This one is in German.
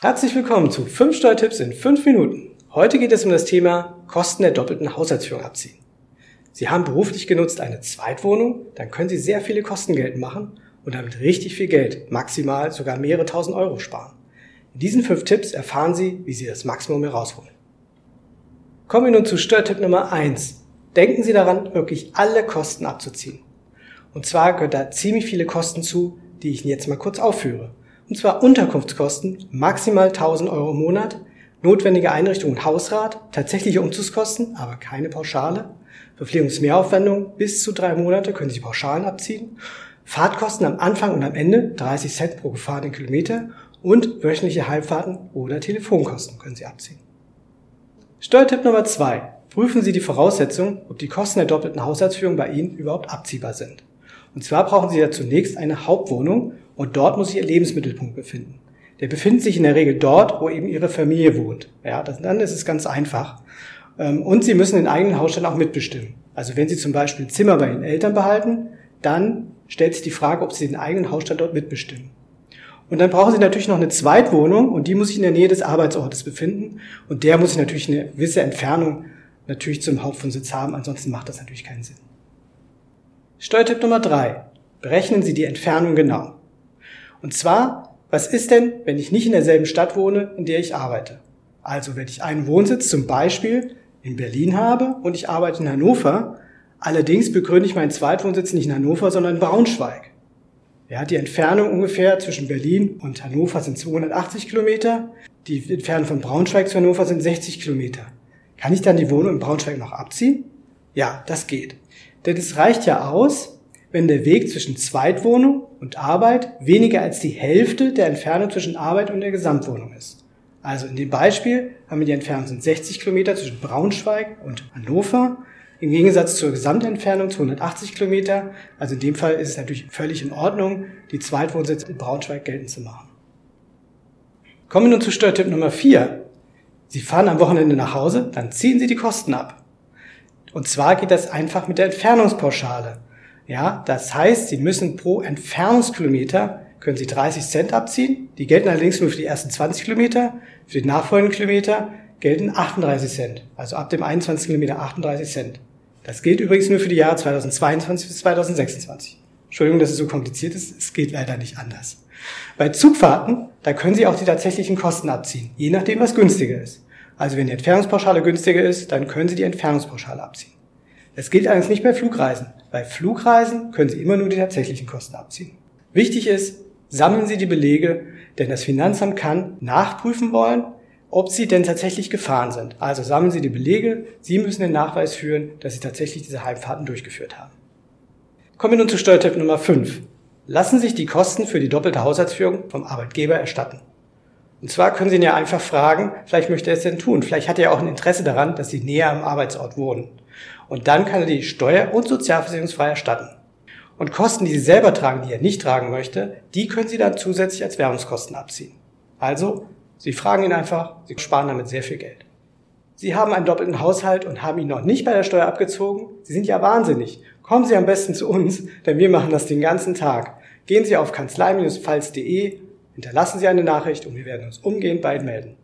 Herzlich willkommen zu 5 Steuertipps in 5 Minuten. Heute geht es um das Thema Kosten der doppelten Haushaltsführung abziehen. Sie haben beruflich genutzt eine Zweitwohnung, dann können Sie sehr viele Kosten geltend machen und damit richtig viel Geld, maximal sogar mehrere tausend Euro sparen. In diesen 5 Tipps erfahren Sie, wie Sie das Maximum herausholen. Kommen wir nun zu Steuertipp Nummer 1. Denken Sie daran, wirklich alle Kosten abzuziehen. Und zwar gehört da ziemlich viele Kosten zu, die ich Ihnen jetzt mal kurz aufführe. Und zwar Unterkunftskosten, maximal 1000 Euro im Monat, notwendige Einrichtung und Hausrat, tatsächliche Umzugskosten, aber keine Pauschale, Verpflegungsmehraufwendungen bis zu drei Monate können Sie Pauschalen abziehen, Fahrtkosten am Anfang und am Ende 30 Cent pro gefahrenen Kilometer und wöchentliche Heimfahrten oder Telefonkosten können Sie abziehen. Steuertipp Nummer zwei: Prüfen Sie die Voraussetzung, ob die Kosten der doppelten Haushaltsführung bei Ihnen überhaupt abziehbar sind. Und zwar brauchen Sie ja zunächst eine Hauptwohnung und dort muss sich Ihr Lebensmittelpunkt befinden. Der befindet sich in der Regel dort, wo eben Ihre Familie wohnt. Ja, das, dann ist es ganz einfach. Ähm, und Sie müssen den eigenen Hausstand auch mitbestimmen. Also wenn Sie zum Beispiel ein Zimmer bei Ihren Eltern behalten, dann stellt sich die Frage, ob Sie den eigenen Hausstand dort mitbestimmen. Und dann brauchen Sie natürlich noch eine Zweitwohnung und die muss sich in der Nähe des Arbeitsortes befinden. Und der muss sich natürlich eine gewisse Entfernung natürlich zum Hauptwohnsitz haben, ansonsten macht das natürlich keinen Sinn. Steuertipp Nummer drei: Berechnen Sie die Entfernung genau. Und zwar, was ist denn, wenn ich nicht in derselben Stadt wohne, in der ich arbeite? Also wenn ich einen Wohnsitz zum Beispiel in Berlin habe und ich arbeite in Hannover, allerdings begründe ich meinen Zweitwohnsitz nicht in Hannover, sondern in Braunschweig. Ja, die Entfernung ungefähr zwischen Berlin und Hannover sind 280 Kilometer. Die Entfernung von Braunschweig zu Hannover sind 60 Kilometer. Kann ich dann die Wohnung in Braunschweig noch abziehen? Ja, das geht. Denn es reicht ja aus, wenn der Weg zwischen Zweitwohnung und Arbeit weniger als die Hälfte der Entfernung zwischen Arbeit und der Gesamtwohnung ist. Also in dem Beispiel haben wir die Entfernung sind 60 Kilometer zwischen Braunschweig und Hannover. Im Gegensatz zur Gesamtentfernung 280 Kilometer. Also in dem Fall ist es natürlich völlig in Ordnung, die Zweitwohnsitz in Braunschweig geltend zu machen. Kommen wir nun zu Steuertipp Nummer 4. Sie fahren am Wochenende nach Hause, dann ziehen Sie die Kosten ab. Und zwar geht das einfach mit der Entfernungspauschale. Ja, das heißt, Sie müssen pro Entfernungskilometer können Sie 30 Cent abziehen. Die gelten allerdings nur für die ersten 20 Kilometer. Für die nachfolgenden Kilometer gelten 38 Cent. Also ab dem 21 Kilometer 38 Cent. Das gilt übrigens nur für die Jahre 2022 bis 2026. Entschuldigung, dass es so kompliziert ist. Es geht leider nicht anders. Bei Zugfahrten, da können Sie auch die tatsächlichen Kosten abziehen. Je nachdem, was günstiger ist. Also wenn die Entfernungspauschale günstiger ist, dann können Sie die Entfernungspauschale abziehen. Das gilt allerdings nicht bei Flugreisen. Bei Flugreisen können Sie immer nur die tatsächlichen Kosten abziehen. Wichtig ist, sammeln Sie die Belege, denn das Finanzamt kann nachprüfen wollen, ob Sie denn tatsächlich gefahren sind. Also sammeln Sie die Belege, Sie müssen den Nachweis führen, dass Sie tatsächlich diese Heimfahrten durchgeführt haben. Kommen wir nun zu Steuertipp Nummer 5. Lassen sich die Kosten für die doppelte Haushaltsführung vom Arbeitgeber erstatten. Und zwar können Sie ihn ja einfach fragen, vielleicht möchte er es denn tun. Vielleicht hat er ja auch ein Interesse daran, dass Sie näher am Arbeitsort wohnen. Und dann kann er die steuer- und sozialversicherungsfrei erstatten. Und Kosten, die Sie selber tragen, die er nicht tragen möchte, die können Sie dann zusätzlich als Werbungskosten abziehen. Also, Sie fragen ihn einfach, Sie sparen damit sehr viel Geld. Sie haben einen doppelten Haushalt und haben ihn noch nicht bei der Steuer abgezogen. Sie sind ja wahnsinnig. Kommen Sie am besten zu uns, denn wir machen das den ganzen Tag. Gehen Sie auf kanzlei-pfalz.de Hinterlassen Sie eine Nachricht und wir werden uns umgehend Ihnen melden.